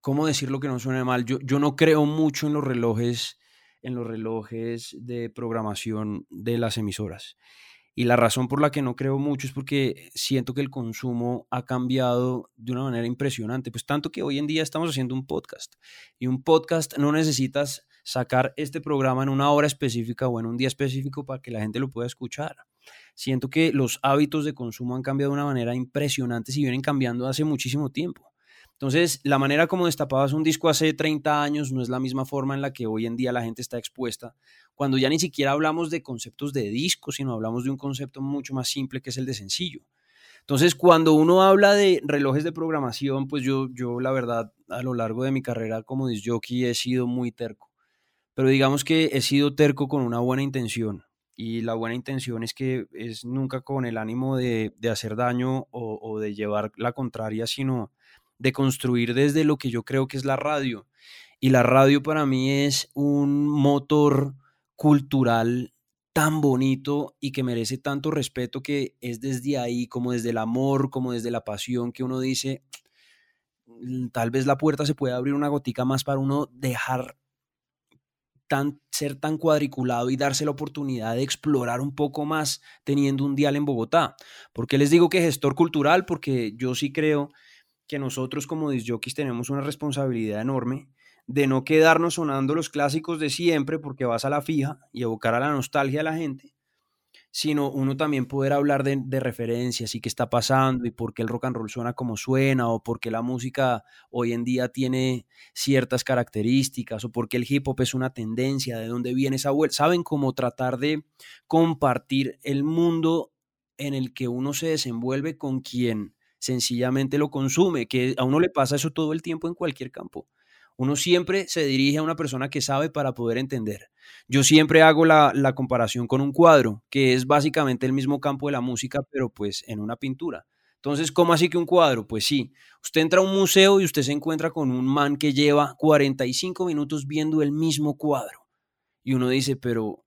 ¿cómo decirlo que no suene mal? Yo, yo no creo mucho en los relojes, en los relojes de programación de las emisoras. Y la razón por la que no creo mucho es porque siento que el consumo ha cambiado de una manera impresionante. Pues tanto que hoy en día estamos haciendo un podcast. Y un podcast no necesitas sacar este programa en una hora específica o en un día específico para que la gente lo pueda escuchar. Siento que los hábitos de consumo han cambiado de una manera impresionante y vienen cambiando hace muchísimo tiempo. Entonces, la manera como destapabas un disco hace 30 años no es la misma forma en la que hoy en día la gente está expuesta, cuando ya ni siquiera hablamos de conceptos de disco, sino hablamos de un concepto mucho más simple que es el de sencillo. Entonces, cuando uno habla de relojes de programación, pues yo, yo la verdad, a lo largo de mi carrera como disjockey he sido muy terco. Pero digamos que he sido terco con una buena intención. Y la buena intención es que es nunca con el ánimo de, de hacer daño o de llevar la contraria, sino de construir desde lo que yo creo que es la radio. Y la radio para mí es un motor cultural tan bonito y que merece tanto respeto que es desde ahí, como desde el amor, como desde la pasión, que uno dice, "Mm, tal vez la puerta se puede abrir una gotica más para uno dejar tan, ser tan cuadriculado y darse la oportunidad de explorar un poco más teniendo un dial en Bogotá. ¿Por qué les digo que gestor cultural? Porque yo sí creo que nosotros como disjockeys tenemos una responsabilidad enorme de no quedarnos sonando los clásicos de siempre porque vas a la fija y evocar a la nostalgia a la gente, sino uno también poder hablar de, de, referencias y qué está pasando y por qué el rock and roll suena como suena o por qué la música hoy en día tiene ciertas características o por qué el hip hop es una tendencia, de dónde viene esa vuelta. Saben cómo tratar de compartir el mundo en el que uno se desenvuelve con quien sencillamente lo consume, que a uno le pasa eso todo el tiempo en cualquier campo. Uno siempre se dirige a una persona que sabe para poder entender. Yo siempre hago la, la, comparación con un cuadro, que es básicamente el mismo campo de la música, pero pues en una pintura. Entonces, ¿cómo así que un cuadro? Pues sí, usted entra a un museo y usted se encuentra con un man que lleva 45 minutos viendo el mismo cuadro. Y uno dice, pero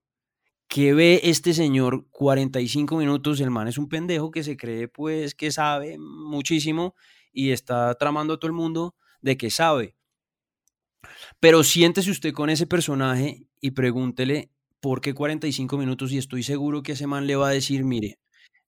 ¿qué ve este señor 45 minutos? El man es un pendejo que se cree pues que sabe muchísimo y está tramando a todo el mundo de que sabe. Pero siéntese usted con ese personaje y pregúntele por qué 45 minutos y estoy seguro que ese man le va a decir, mire,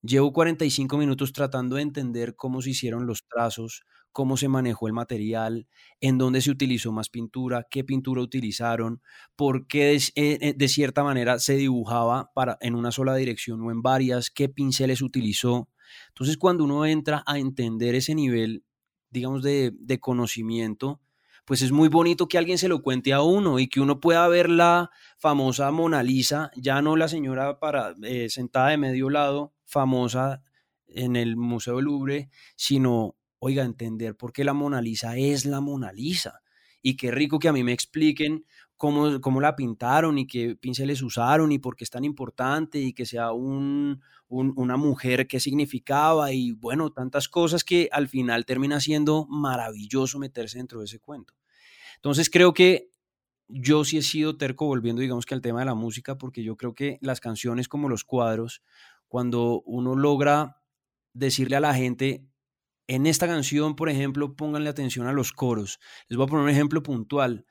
llevo 45 minutos tratando de entender cómo se hicieron los trazos, cómo se manejó el material, en dónde se utilizó más pintura, qué pintura utilizaron, por qué de, eh, de cierta manera se dibujaba para, en una sola dirección o en varias, qué pinceles utilizó. Entonces cuando uno entra a entender ese nivel, digamos, de, de conocimiento, pues es muy bonito que alguien se lo cuente a uno y que uno pueda ver la famosa Mona Lisa, ya no la señora para, eh, sentada de medio lado, famosa en el Museo del Louvre, sino, oiga, entender por qué la Mona Lisa es la Mona Lisa. Y qué rico que a mí me expliquen cómo, cómo la pintaron y qué pinceles usaron y por qué es tan importante y que sea un, un, una mujer, qué significaba y bueno, tantas cosas que al final termina siendo maravilloso meterse dentro de ese cuento. Entonces creo que yo sí he sido terco volviendo, digamos que al tema de la música, porque yo creo que las canciones como los cuadros, cuando uno logra decirle a la gente, en esta canción, por ejemplo, pónganle atención a los coros. Les voy a poner un ejemplo puntual.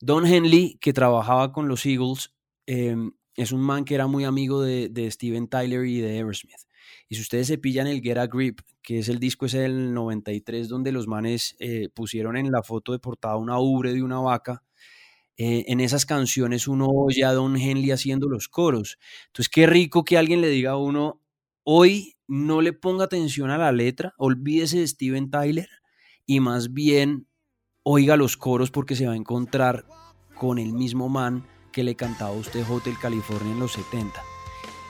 Don Henley, que trabajaba con los Eagles, eh, es un man que era muy amigo de, Steven Tyler y de Aerosmith. Y si ustedes se pillan el Get a Grip, que es el disco ese del 93, donde los manes eh, pusieron en la foto de portada una ubre de una vaca, eh, en esas canciones uno oye a Don Henley haciendo los coros. Entonces, qué rico que alguien le diga a uno, hoy no le ponga atención a la letra, olvídese de Steven Tyler y más bien oiga los coros porque se va a encontrar con el mismo man que le cantaba a usted Hotel California en los 70.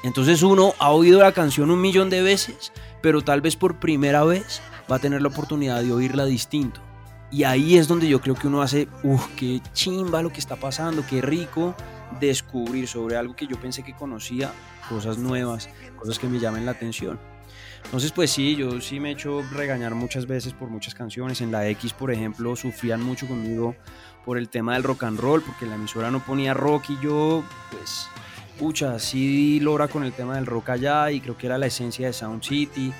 Entonces uno ha oído la canción un millón de veces, pero tal vez por primera vez va a tener la oportunidad de oírla distinto. Y ahí es donde yo creo que uno hace, uff, qué chimba lo que está pasando, qué rico descubrir sobre algo que yo pensé que conocía, cosas nuevas, cosas que me llamen la atención. Entonces, pues sí, yo sí me he hecho regañar muchas veces por muchas canciones. En la X, por ejemplo, sufrían mucho conmigo por el tema del rock and roll, porque la emisora no ponía rock y yo, pues, pucha, sí logra con el tema del rock allá y creo que era la esencia de Sound City.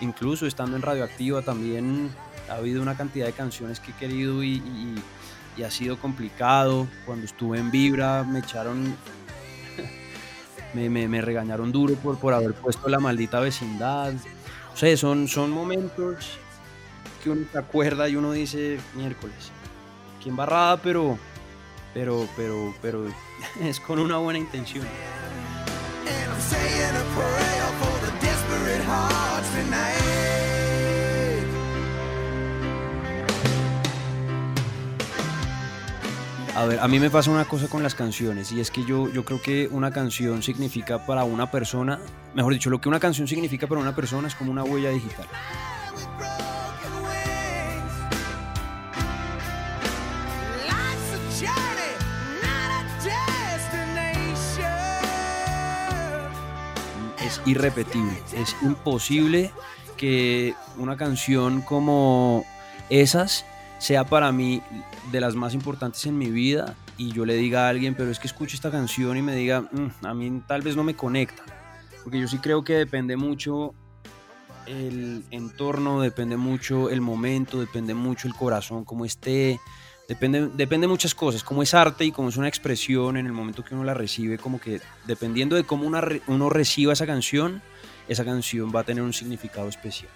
Incluso estando en Radioactiva también Ha habido una cantidad de canciones que he querido y, y- y ha sido complicado. Cuando estuve en Vibra me echaron, me, me- regañaron duro por, por haber puesto la maldita vecindad. O sea, son, son momentos que uno se acuerda y uno dice, miércoles, qué embarrada, pero, pero, pero, pero es con una buena intención. A ver, a mí me pasa una cosa con las canciones y es que yo, yo creo que una canción significa para una persona, mejor dicho, lo que una canción significa para una persona es como una huella digital. Es irrepetible, es imposible que una canción como esas sea para mí de las más importantes en mi vida y yo le diga a alguien, pero es que escucho esta canción y me diga, "Mm, a mí tal vez no me conecta, porque yo sí creo que depende mucho el entorno, depende mucho el momento, depende mucho el corazón, cómo esté, depende, depende muchas cosas, como es arte y como es una expresión en el momento que uno la recibe, como que dependiendo de cómo una uno reciba esa canción, esa canción va a tener un significado especial.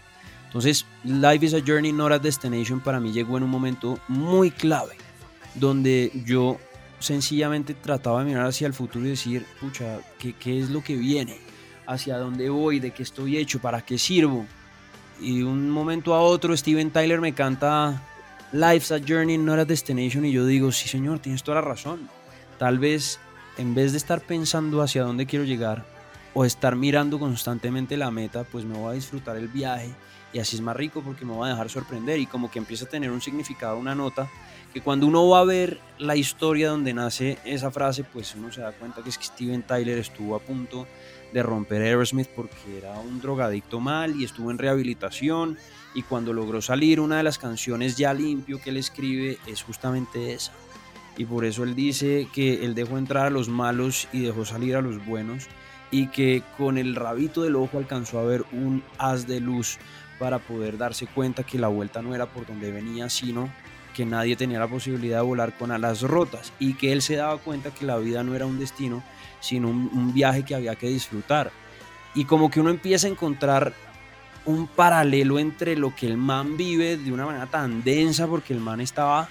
Entonces, Life is a Journey, not a Destination para mí llegó en un momento muy clave, donde yo sencillamente trataba de mirar hacia el futuro y decir, pucha, ¿qué, qué es lo que viene? ¿Hacia dónde voy? ¿De qué estoy hecho? ¿Para qué sirvo? Y de un momento a otro Steven Tyler me canta Life's a Journey, not a Destination y yo digo, sí señor, tienes toda la razón. Tal vez en vez de estar pensando hacia dónde quiero llegar o estar mirando constantemente la meta, pues me voy a disfrutar el viaje y así es más rico porque me voy a dejar sorprender y como que empieza a tener un significado, una nota, que cuando uno va a ver la historia donde nace esa frase, pues uno se da cuenta que es que Steven Tyler estuvo a punto de romper Aerosmith porque era un drogadicto mal y estuvo en rehabilitación y cuando logró salir una de las canciones ya limpio que él escribe es justamente esa. Y por eso él dice que él dejó entrar a los malos y dejó salir a los buenos y que con el rabito del ojo alcanzó a ver un haz de luz para poder darse cuenta que la vuelta no era por donde venía, sino que nadie tenía la posibilidad de volar con alas rotas y que él se daba cuenta que la vida no era un destino, sino un, un viaje que había que disfrutar. Y como que uno empieza a encontrar un paralelo entre lo que el man vive de una manera tan densa, porque el man estaba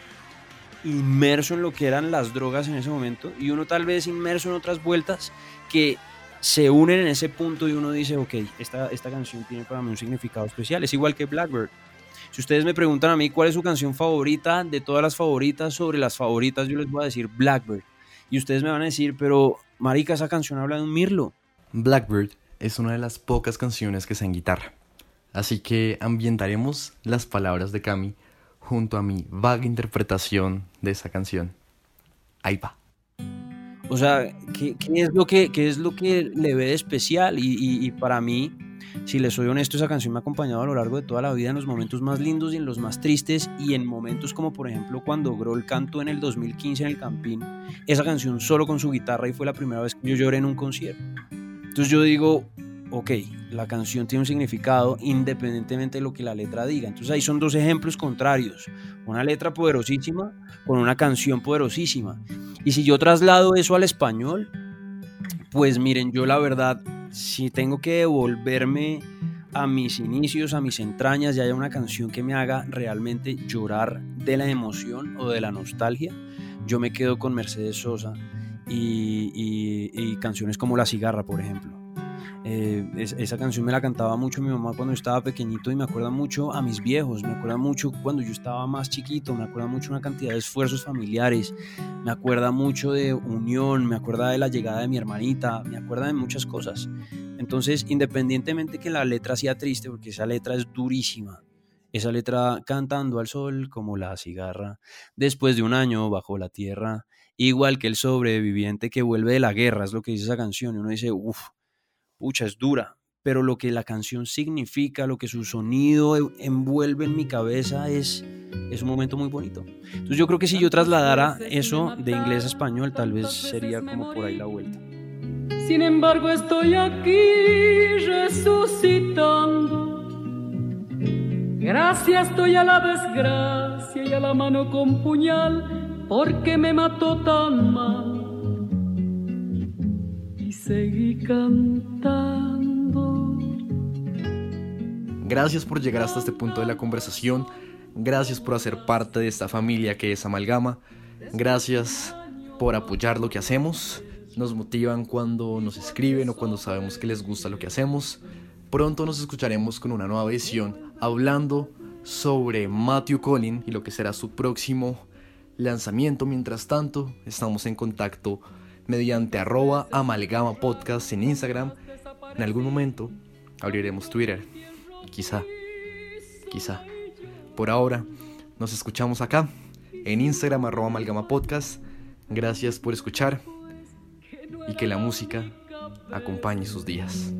inmerso en lo que eran las drogas en ese momento, y uno tal vez inmerso en otras vueltas que se unen en ese punto y uno dice, ok, esta, esta canción tiene para mí un significado especial, es igual que Blackbird. Si ustedes me preguntan a mí cuál es su canción favorita, de todas las favoritas, sobre las favoritas, yo les voy a decir Blackbird. Y ustedes me van a decir, pero marica, esa canción habla de un mirlo. Blackbird es una de las pocas canciones que sé en guitarra. Así que ambientaremos las palabras de Cami junto a mi vaga interpretación de esa canción. Ahí va. O sea, ¿qué, qué es, lo que, qué es lo que le ve de especial? Y, y- y para mí, si les soy honesto, esa canción me ha acompañado a lo largo de toda la vida en los momentos más lindos y en los más tristes y en momentos como por ejemplo cuando Grohl cantó en el 2015 en el Campín esa canción solo con su guitarra y fue la primera vez que yo lloré en un concierto. Entonces yo digo, ok, la canción tiene un significado independientemente de lo que la letra diga. Entonces ahí son dos ejemplos contrarios. Una letra poderosísima con una canción poderosísima. Y si yo traslado eso al español, pues miren, yo la verdad, si tengo que devolverme a mis inicios, a mis entrañas, y haya una canción que me haga realmente llorar de la emoción o de la nostalgia, yo me quedo con Mercedes Sosa y, y- canciones como La Cigarra, por ejemplo. Eh, es- esa canción me la cantaba mucho mi mamá cuando estaba pequeñito y me acuerda mucho a mis viejos, me acuerda mucho cuando yo estaba más chiquito, me acuerda mucho una cantidad de esfuerzos familiares, me acuerda mucho de unión, me acuerda de la llegada de mi hermanita, me acuerda de muchas cosas. Entonces, independientemente que la letra sea triste, porque esa letra es durísima, esa letra cantando al sol como la cigarra, después de un año bajo la tierra, igual que el sobreviviente que vuelve de la guerra, es lo que dice esa canción, y uno dice, uff, pucha, es dura, pero lo que la canción significa, lo que su sonido envuelve en mi cabeza es, es un momento muy bonito. Entonces yo creo que si yo trasladara eso de inglés a español, tal vez sería como por ahí la vuelta. Sin embargo estoy aquí resucitando Gracias estoy a la desgracia y a la mano con puñal porque me mató tan mal. Seguí cantando. Gracias por llegar hasta este punto de la conversación. Gracias por hacer parte de esta familia que es Amalgama. Gracias por apoyar lo que hacemos. Nos motivan cuando nos escriben o cuando sabemos que les gusta lo que hacemos. Pronto nos escucharemos con una nueva edición hablando sobre Matthew Collin y lo que será su próximo lanzamiento. Mientras tanto, estamos en contacto mediante arroba amalgama podcast en Instagram. En algún momento abriremos Twitter. Quizá. Quizá. Por ahora, nos escuchamos acá en Instagram arroba amalgama podcast. Gracias por escuchar y que la música acompañe sus días.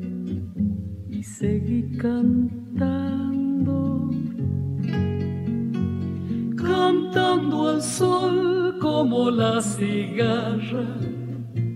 Y seguí cantando, cantando al sol como la cigarra,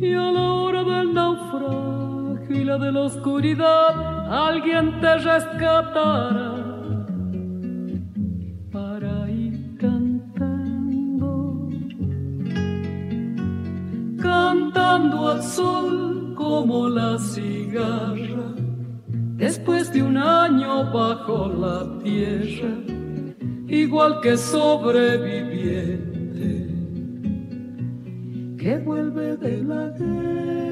Y a la hora del naufragio y la de la oscuridad, alguien te rescatará. Para ir cantando, cantando al sol como la cigarra después de un año bajo la tierra, igual que sobreviviente que vuelve de la guerra.